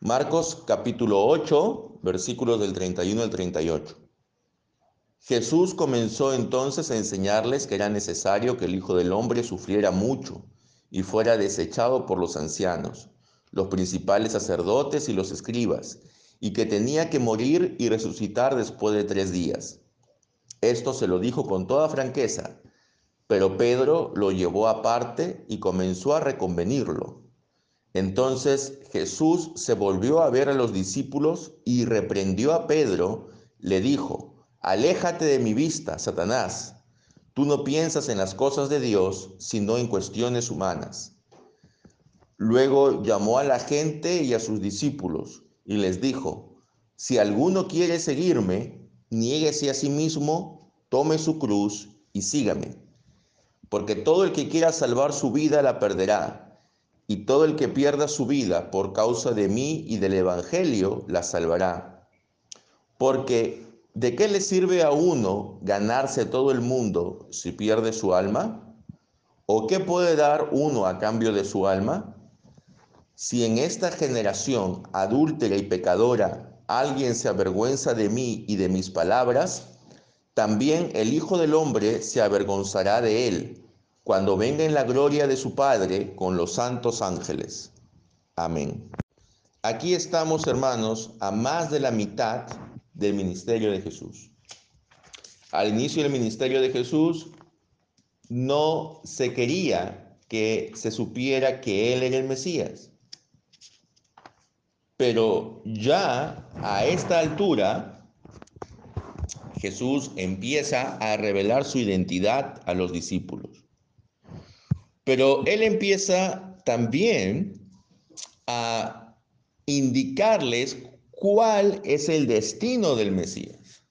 Marcos capítulo 8, versículos del 31 al 38. Jesús comenzó entonces a enseñarles que era necesario que el Hijo del Hombre sufriera mucho y fuera desechado por los ancianos, los principales sacerdotes y los escribas, y que tenía que morir y resucitar después de tres días. Esto se lo dijo con toda franqueza, pero Pedro lo llevó aparte y comenzó a reconvenirlo. Entonces Jesús se volvió a ver a los discípulos y reprendió a Pedro, le dijo, Aléjate de mi vista, Satanás. Tú no piensas en las cosas de Dios, sino en cuestiones humanas. Luego llamó a la gente y a sus discípulos y les dijo, si alguno quiere seguirme, niéguese a sí mismo, tome su cruz y sígame. Porque todo el que quiera salvar su vida la perderá, y todo el que pierda su vida por causa de mí y del Evangelio la salvará. Porque ¿De qué le sirve a uno ganarse todo el mundo si pierde su alma? ¿O qué puede dar uno a cambio de su alma? Si en esta generación adúltera y pecadora alguien se avergüenza de mí y de mis palabras, también el Hijo del Hombre se avergonzará de él cuando venga en la gloria de su Padre con los santos ángeles. Amén. Aquí estamos, hermanos, a más de la mitad del ministerio de Jesús. Al inicio del ministerio de Jesús no se quería que se supiera que Él era el Mesías. Pero ya a esta altura, Jesús empieza a revelar su identidad a los discípulos. Pero Él empieza también a indicarles cuál es el destino del Mesías.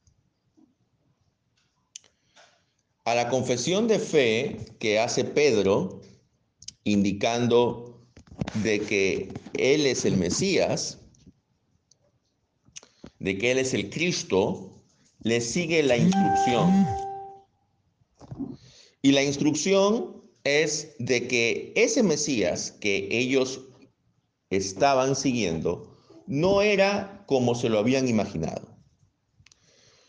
A la confesión de fe que hace Pedro, indicando de que Él es el Mesías, de que Él es el Cristo, le sigue la instrucción. Y la instrucción es de que ese Mesías que ellos estaban siguiendo, no era como se lo habían imaginado.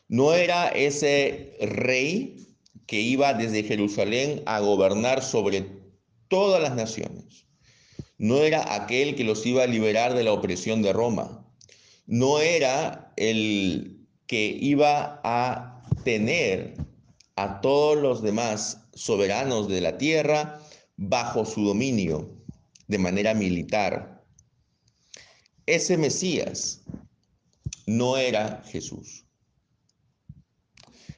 No era ese rey que iba desde Jerusalén a gobernar sobre todas las naciones. No era aquel que los iba a liberar de la opresión de Roma. No era el que iba a tener a todos los demás soberanos de la tierra bajo su dominio de manera militar ese Mesías no era Jesús.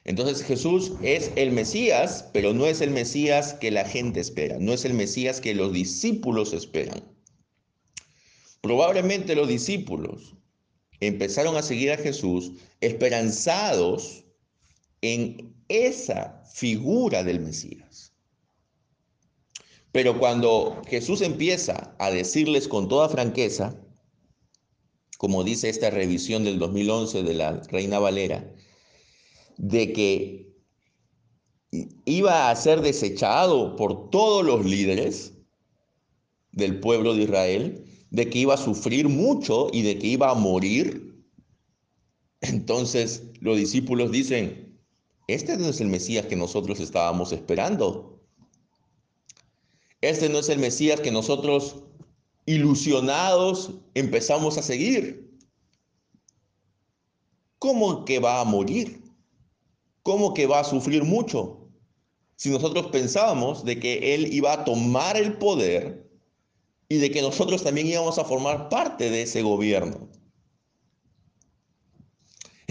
Entonces Jesús es el Mesías, pero no es el Mesías que la gente espera, no es el Mesías que los discípulos esperan. Probablemente los discípulos empezaron a seguir a Jesús esperanzados en esa figura del Mesías. Pero cuando Jesús empieza a decirles con toda franqueza, como dice esta revisión del 2011 de la Reina Valera, de que iba a ser desechado por todos los líderes del pueblo de Israel, de que iba a sufrir mucho y de que iba a morir. Entonces los discípulos dicen, este no es el Mesías que nosotros estábamos esperando. Este no es el Mesías que nosotros ilusionados, empezamos a seguir. ¿Cómo que va a morir? ¿Cómo que va a sufrir mucho? Si nosotros pensábamos de que Él iba a tomar el poder y de que nosotros también íbamos a formar parte de ese gobierno.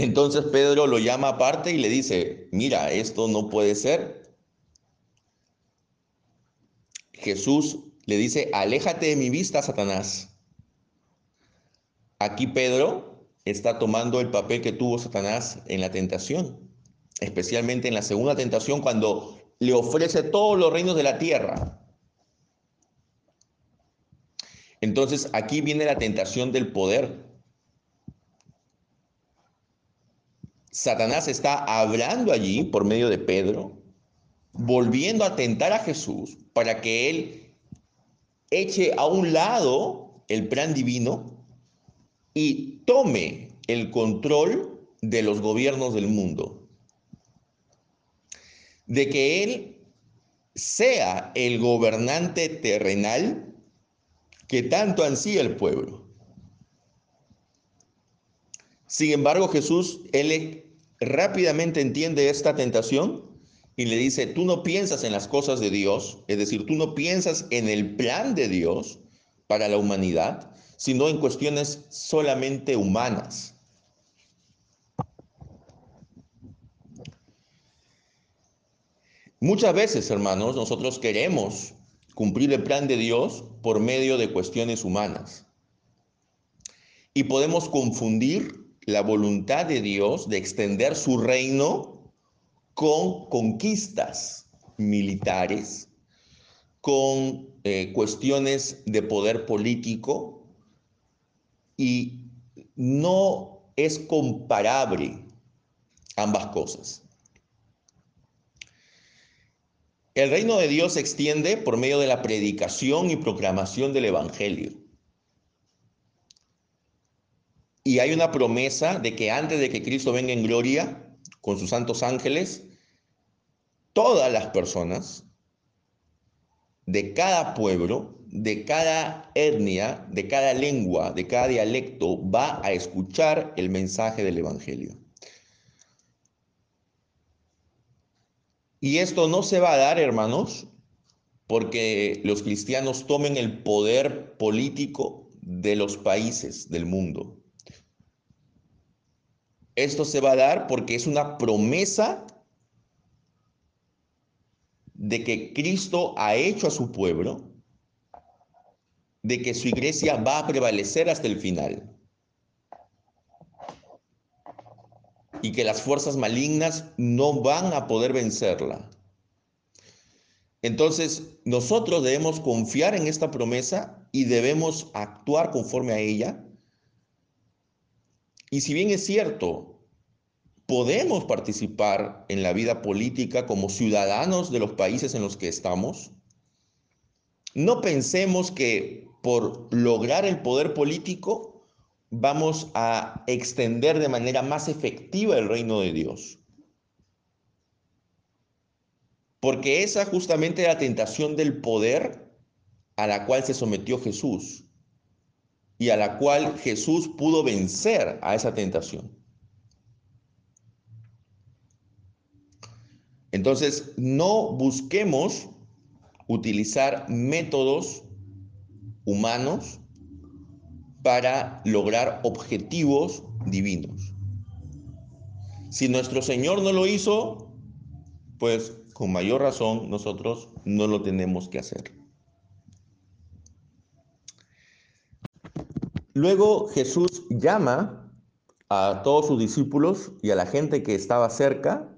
Entonces Pedro lo llama aparte y le dice, mira, esto no puede ser. Jesús le dice, aléjate de mi vista, Satanás. Aquí Pedro está tomando el papel que tuvo Satanás en la tentación, especialmente en la segunda tentación cuando le ofrece todos los reinos de la tierra. Entonces aquí viene la tentación del poder. Satanás está hablando allí por medio de Pedro, volviendo a tentar a Jesús para que él eche a un lado el plan divino y tome el control de los gobiernos del mundo. De que Él sea el gobernante terrenal que tanto ansía el pueblo. Sin embargo, Jesús, Él rápidamente entiende esta tentación y le dice, tú no piensas en las cosas de Dios, es decir, tú no piensas en el plan de Dios para la humanidad, sino en cuestiones solamente humanas. Muchas veces, hermanos, nosotros queremos cumplir el plan de Dios por medio de cuestiones humanas. Y podemos confundir la voluntad de Dios de extender su reino con conquistas militares, con eh, cuestiones de poder político y no es comparable ambas cosas. El reino de Dios se extiende por medio de la predicación y proclamación del Evangelio. Y hay una promesa de que antes de que Cristo venga en gloria con sus santos ángeles, todas las personas de cada pueblo, de cada etnia, de cada lengua, de cada dialecto, va a escuchar el mensaje del Evangelio. Y esto no se va a dar, hermanos, porque los cristianos tomen el poder político de los países del mundo. Esto se va a dar porque es una promesa de que Cristo ha hecho a su pueblo, de que su iglesia va a prevalecer hasta el final. y que las fuerzas malignas no van a poder vencerla. Entonces, nosotros debemos confiar en esta promesa y debemos actuar conforme a ella. Y si bien es cierto, podemos participar en la vida política como ciudadanos de los países en los que estamos, no pensemos que por lograr el poder político vamos a extender de manera más efectiva el reino de Dios. Porque esa justamente la tentación del poder a la cual se sometió Jesús y a la cual Jesús pudo vencer a esa tentación. Entonces, no busquemos utilizar métodos humanos para lograr objetivos divinos. Si nuestro Señor no lo hizo, pues con mayor razón nosotros no lo tenemos que hacer. Luego Jesús llama a todos sus discípulos y a la gente que estaba cerca,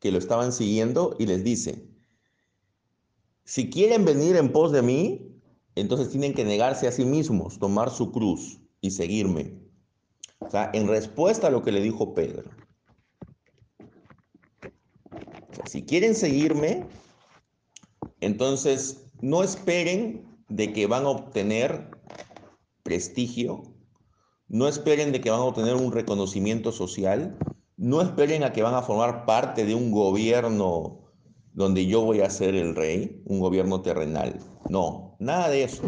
que lo estaban siguiendo, y les dice, si quieren venir en pos de mí, entonces tienen que negarse a sí mismos, tomar su cruz y seguirme. O sea, en respuesta a lo que le dijo Pedro. si quieren seguirme, entonces no esperen de que van a obtener prestigio, no esperen de que van a obtener un reconocimiento social, no esperen a que van a formar parte de un gobierno donde yo voy a ser el rey, un gobierno terrenal. No, nada de eso.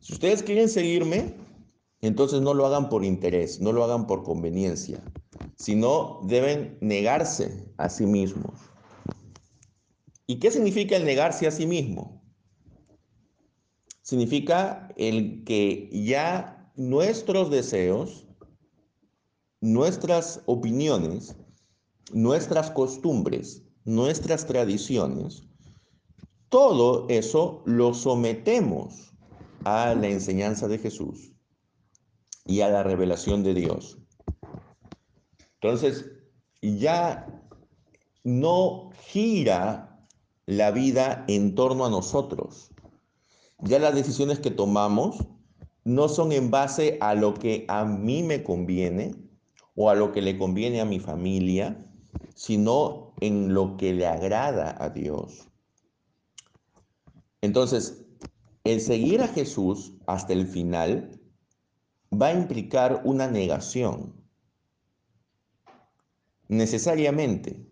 Si ustedes quieren seguirme, entonces no lo hagan por interés, no lo hagan por conveniencia, sino deben negarse a sí mismos. ¿Y qué significa el negarse a sí mismo? Significa el que ya nuestros deseos, nuestras opiniones, nuestras costumbres, nuestras tradiciones, todo eso lo sometemos a la enseñanza de Jesús y a la revelación de Dios. Entonces, ya no gira la vida en torno a nosotros. Ya las decisiones que tomamos no son en base a lo que a mí me conviene o a lo que le conviene a mi familia, sino en lo que le agrada a Dios. Entonces, el seguir a Jesús hasta el final va a implicar una negación. Necesariamente.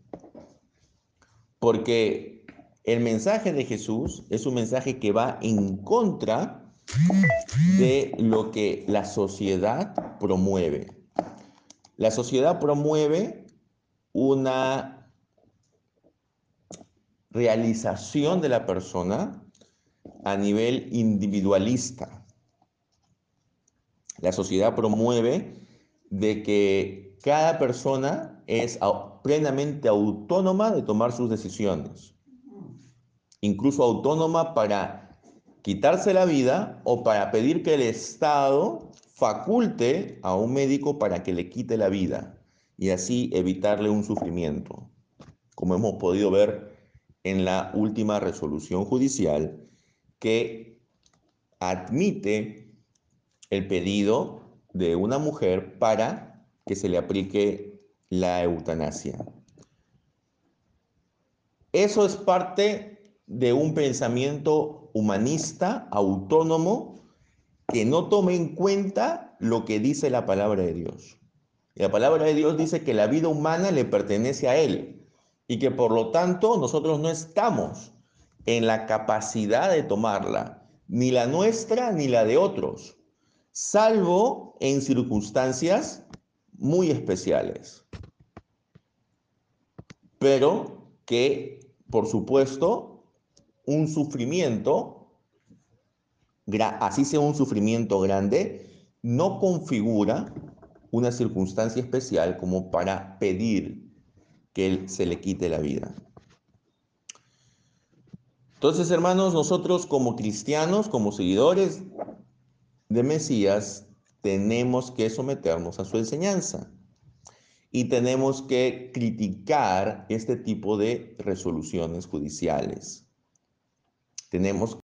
Porque el mensaje de Jesús es un mensaje que va en contra de lo que la sociedad promueve. La sociedad promueve una realización de la persona a nivel individualista. La sociedad promueve de que cada persona es plenamente autónoma de tomar sus decisiones, incluso autónoma para quitarse la vida o para pedir que el Estado faculte a un médico para que le quite la vida y así evitarle un sufrimiento, como hemos podido ver en la última resolución judicial que admite el pedido de una mujer para que se le aplique la eutanasia. Eso es parte de un pensamiento humanista, autónomo, que no tome en cuenta lo que dice la palabra de Dios. la palabra de Dios dice que la vida humana le pertenece a Él y que por lo tanto nosotros no estamos en la capacidad de tomarla, ni la nuestra ni la de otros, salvo en circunstancias muy especiales. Pero que, por supuesto, un sufrimiento, así sea un sufrimiento grande, no configura una circunstancia especial como para pedir que él se le quite la vida. Entonces, hermanos, nosotros como cristianos, como seguidores de Mesías, tenemos que someternos a su enseñanza y tenemos que criticar este tipo de resoluciones judiciales. Tenemos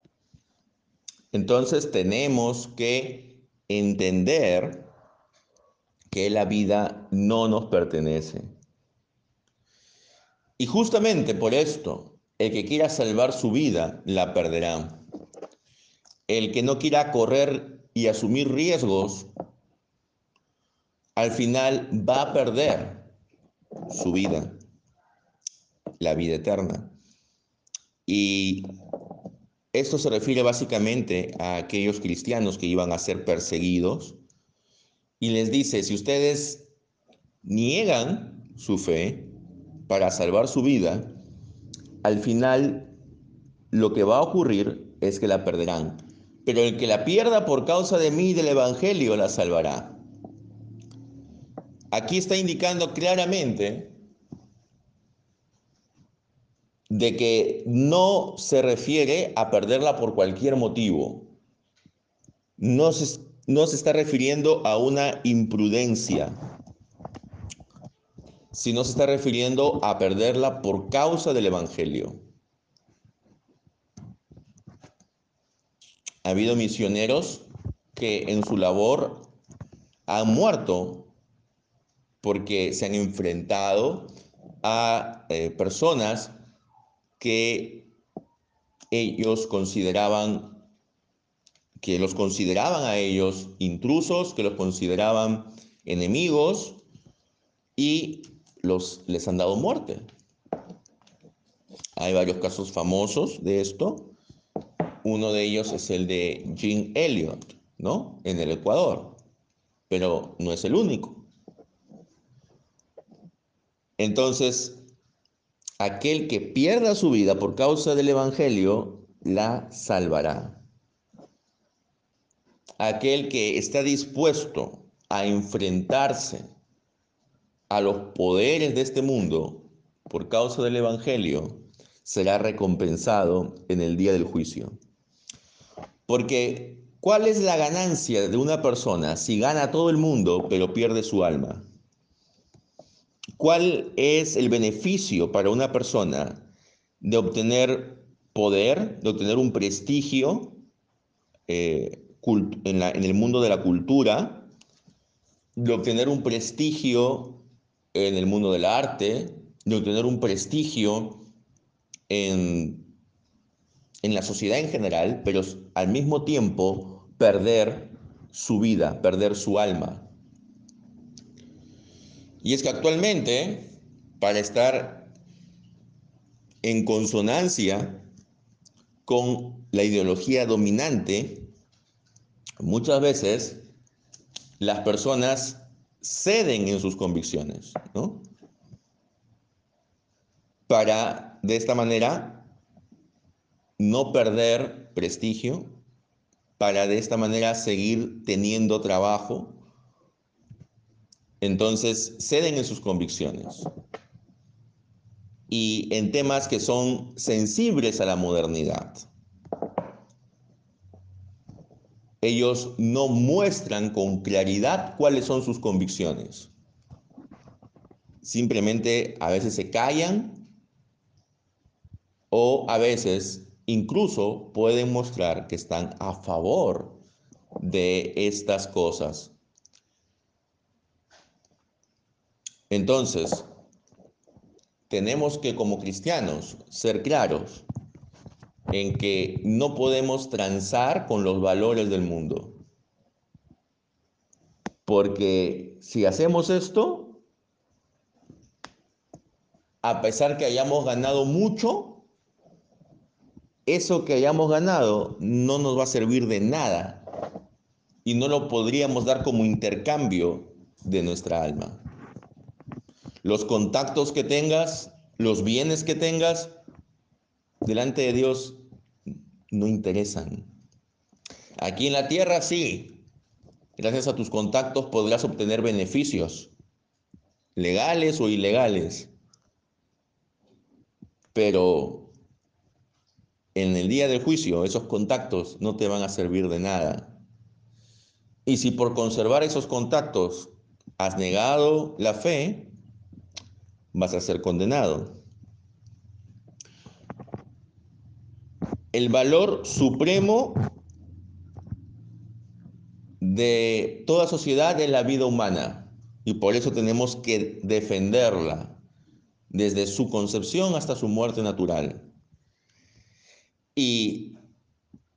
entonces tenemos que entender que la vida no nos pertenece. Y justamente por esto, el que quiera salvar su vida la perderá. El que no quiera correr y asumir riesgos, al final va a perder su vida, la vida eterna. Y esto se refiere básicamente a aquellos cristianos que iban a ser perseguidos y les dice, si ustedes niegan su fe para salvar su vida, al final lo que va a ocurrir es que la perderán. Pero el que la pierda por causa de mí y del Evangelio la salvará. Aquí está indicando claramente de que no se refiere a perderla por cualquier motivo. No se, no se está refiriendo a una imprudencia, sino se está refiriendo a perderla por causa del Evangelio. Ha habido misioneros que en su labor han muerto porque se han enfrentado a eh, personas que ellos consideraban que los consideraban a ellos intrusos, que los consideraban enemigos y los, les han dado muerte. Hay varios casos famosos de esto. Uno de ellos es el de Jean Elliot, ¿no? En el Ecuador. Pero no es el único. Entonces, aquel que pierda su vida por causa del Evangelio, la salvará. Aquel que está dispuesto a enfrentarse a los poderes de este mundo por causa del Evangelio, será recompensado en el día del juicio. Porque, ¿cuál es la ganancia de una persona si gana todo el mundo pero pierde su alma? ¿Cuál es el beneficio para una persona de obtener poder, de obtener un prestigio eh, en, en el mundo de la cultura, de obtener un prestigio en el mundo del arte, de obtener un prestigio en, en la sociedad en general, pero al mismo tiempo perder su vida, perder su alma. Y es que actualmente, para estar en consonancia con la ideología dominante, muchas veces las personas ceden en sus convicciones, ¿no? Para de esta manera no perder prestigio, para de esta manera seguir teniendo trabajo. Entonces ceden en sus convicciones. Y en temas que son sensibles a la modernidad. ellos no muestran con claridad cuáles son sus convicciones. Simplemente a veces se callan o a veces incluso pueden mostrar que están a favor de estas cosas. Entonces, tenemos que como cristianos ser claros en que no podemos transar con los valores del mundo. Porque si hacemos esto, a pesar que hayamos ganado mucho, eso que hayamos ganado no nos va a servir de nada y no lo podríamos dar como intercambio de nuestra alma. Los contactos que tengas, los bienes que tengas, delante de Dios no interesan. Aquí en la tierra sí, gracias a tus contactos podrás obtener beneficios, legales o ilegales, pero en el día del juicio esos contactos no te van a servir de nada. Y si por conservar esos contactos has negado la fe, vas a ser condenado. el valor supremo de toda sociedad es la vida humana y por eso tenemos que defenderla desde su concepción hasta su muerte natural. Y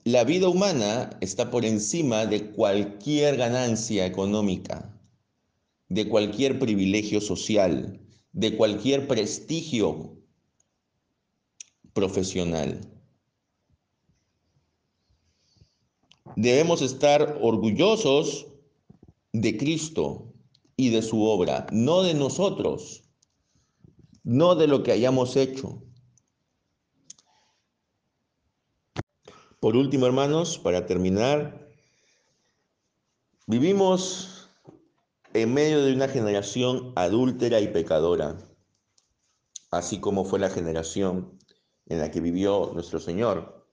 la vida humana está por encima de cualquier ganancia económica, de cualquier privilegio social, de cualquier prestigio profesional. Debemos estar orgullosos de Cristo y de su obra, no de nosotros, no de lo que hayamos hecho. Por último, hermanos, para terminar, vivimos en medio de una generación adúltera y pecadora, así como fue la generación en la que vivió nuestro Señor.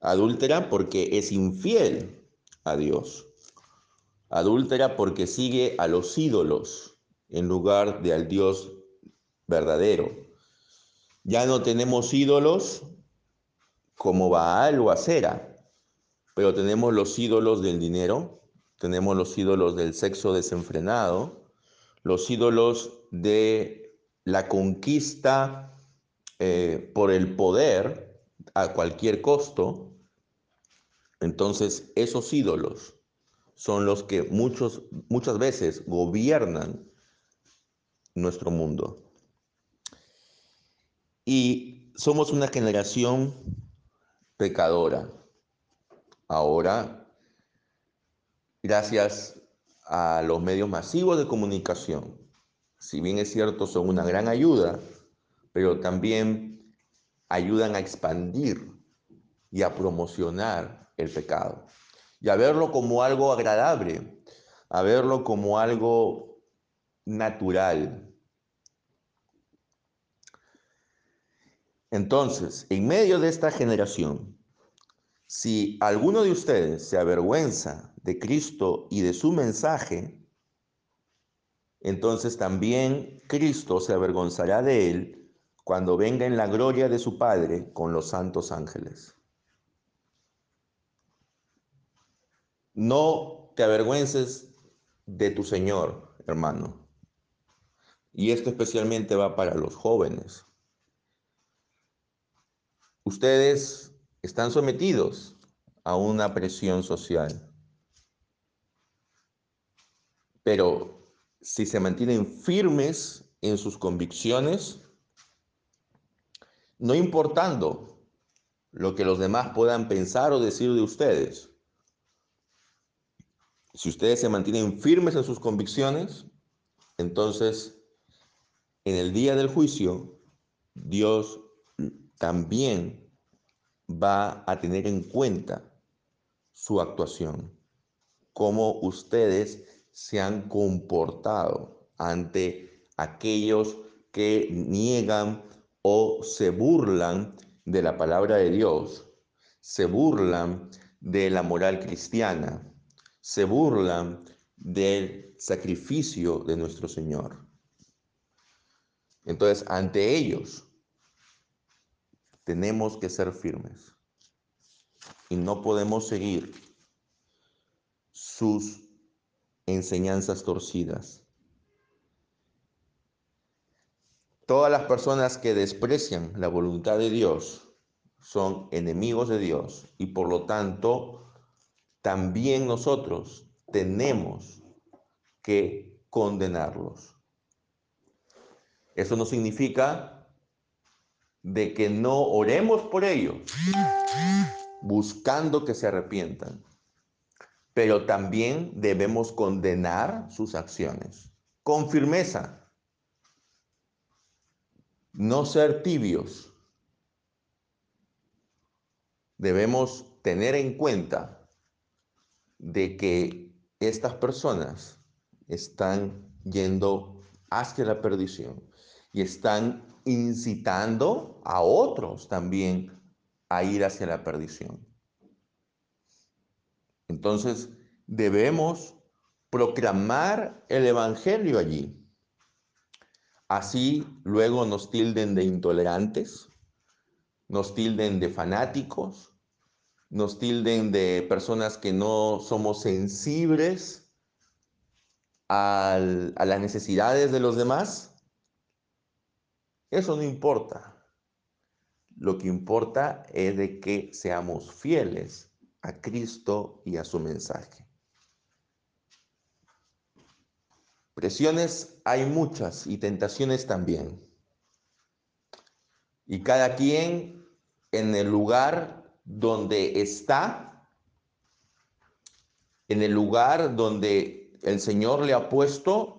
Adúltera porque es infiel a Dios. Adúltera porque sigue a los ídolos en lugar de al Dios verdadero. Ya no tenemos ídolos como Baal o Acera, pero tenemos los ídolos del dinero, tenemos los ídolos del sexo desenfrenado, los ídolos de la conquista eh, por el poder a cualquier costo, entonces, esos ídolos son los que muchos, muchas veces gobiernan nuestro mundo. Y somos una generación pecadora. Ahora, gracias a los medios masivos de comunicación, si bien es cierto, son una gran ayuda, pero también ayudan a expandir y a promocionar el pecado. Y a verlo como algo agradable, a verlo como algo natural. Entonces, en medio de esta generación, si alguno de ustedes se avergüenza de Cristo y de su mensaje, entonces también Cristo se avergonzará de él cuando venga en la gloria de su Padre con los santos ángeles. No te avergüences de tu Señor, hermano. Y esto especialmente va para los jóvenes. Ustedes están sometidos a una presión social. Pero si se mantienen firmes en sus convicciones, no importando lo que los demás puedan pensar o decir de ustedes, si ustedes se mantienen firmes en sus convicciones, entonces en el día del juicio, Dios también va a tener en cuenta su actuación, cómo ustedes se han comportado ante aquellos que niegan o se burlan de la palabra de Dios, se burlan de la moral cristiana, se burlan del sacrificio de nuestro Señor. Entonces, ante ellos, tenemos que ser firmes y no podemos seguir sus enseñanzas torcidas. Todas las personas que desprecian la voluntad de Dios son enemigos de Dios y por lo tanto también nosotros tenemos que condenarlos. Eso no significa de que no oremos por ellos, buscando que se arrepientan, pero también debemos condenar sus acciones con firmeza, no ser tibios. Debemos tener en cuenta de que estas personas están yendo hacia la perdición y están incitando a otros también a ir hacia la perdición. Entonces, debemos proclamar el Evangelio allí. Así luego nos tilden de intolerantes, nos tilden de fanáticos, nos tilden de personas que no somos sensibles a las necesidades de los demás. Eso no importa. Lo que importa es de que seamos fieles a Cristo y a su mensaje. Presiones hay muchas y tentaciones también. Y cada quien en el lugar donde está, en el lugar donde el Señor le ha puesto,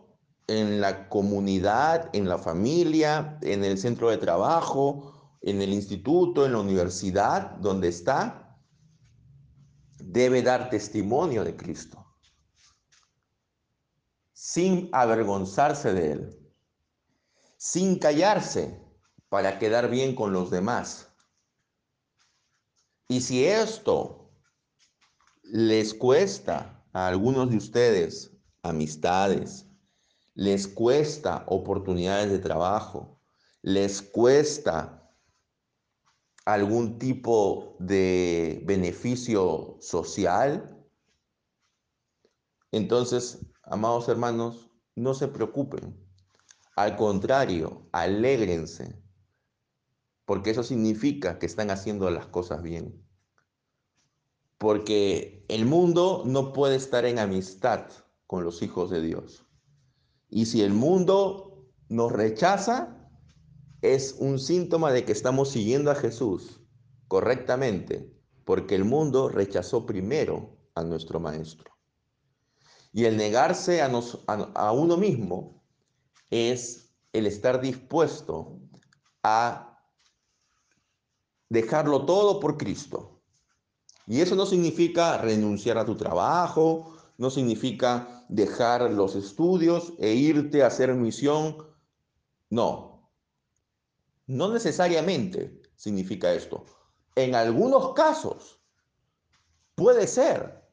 en la comunidad, en la familia, en el centro de trabajo, en el instituto, en la universidad, donde está, debe dar testimonio de Cristo, sin avergonzarse de Él, sin callarse para quedar bien con los demás. Y si esto les cuesta a algunos de ustedes amistades, les cuesta oportunidades de trabajo, les cuesta algún tipo de beneficio social, entonces, amados hermanos, no se preocupen. Al contrario, alégrense, porque eso significa que están haciendo las cosas bien. Porque el mundo no puede estar en amistad con los hijos de Dios. Y si el mundo nos rechaza, es un síntoma de que estamos siguiendo a Jesús correctamente, porque el mundo rechazó primero a nuestro Maestro. Y el negarse a, a, uno mismo es el estar dispuesto a dejarlo todo por Cristo. Y eso no significa renunciar a tu trabajo, no significa dejar los estudios e irte a hacer misión. No, no necesariamente significa esto. En algunos casos puede ser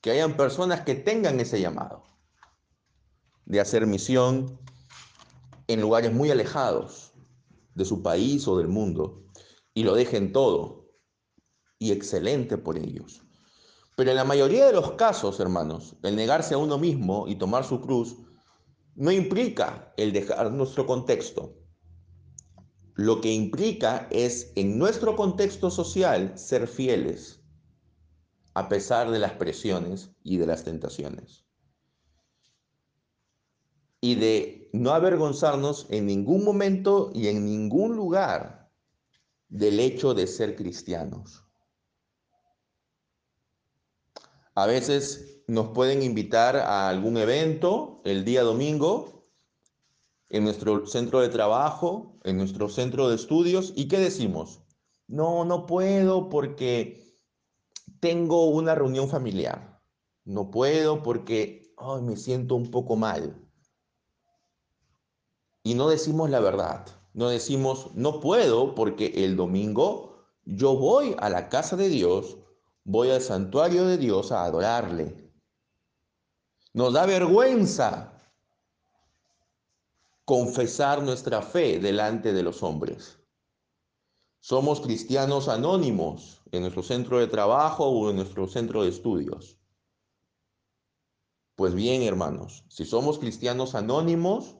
que hayan personas que tengan ese llamado de hacer misión en lugares muy alejados de su país o del mundo y lo dejen todo y excelente por ellos. Pero en la mayoría de los casos, hermanos, el negarse a uno mismo y tomar su cruz no implica el dejar nuestro contexto. Lo que implica es en nuestro contexto social ser fieles a pesar de las presiones y de las tentaciones. y de no avergonzarnos en ningún momento y en ningún lugar del hecho de ser cristianos. A veces nos pueden invitar a algún evento el día domingo en nuestro centro de trabajo, en nuestro centro de estudios, ¿y qué decimos? No, no puedo porque tengo una reunión familiar. No puedo porque me siento un poco mal. Y no decimos la verdad. No decimos, no puedo porque el domingo yo voy a la casa de Dios, voy al santuario de Dios a adorarle. Nos da vergüenza confesar nuestra fe delante de los hombres. Somos cristianos anónimos en nuestro centro de trabajo o en nuestro centro de estudios. Pues bien, hermanos, si somos cristianos anónimos,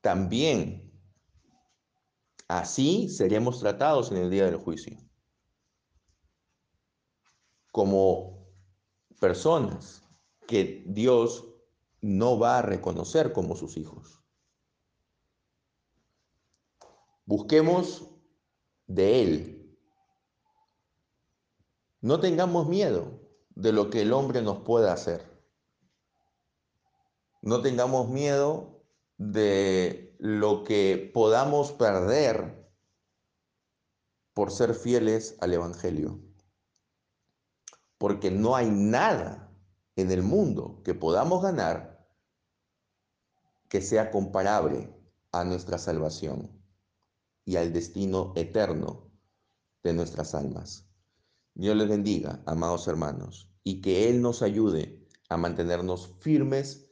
también así seremos tratados en el día del juicio. Como personas que Dios no va a reconocer como sus hijos. Busquemos de Él. No tengamos miedo de lo que el hombre nos pueda hacer. No tengamos miedo de lo que podamos perder por ser fieles al Evangelio. Porque no hay nada en el mundo que podamos ganar que sea comparable a nuestra salvación y al destino eterno de nuestras almas. Dios les bendiga, amados hermanos, y que Él nos ayude a mantenernos firmes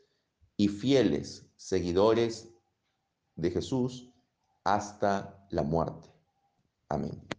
y fieles seguidores de Jesús hasta la muerte. Amén.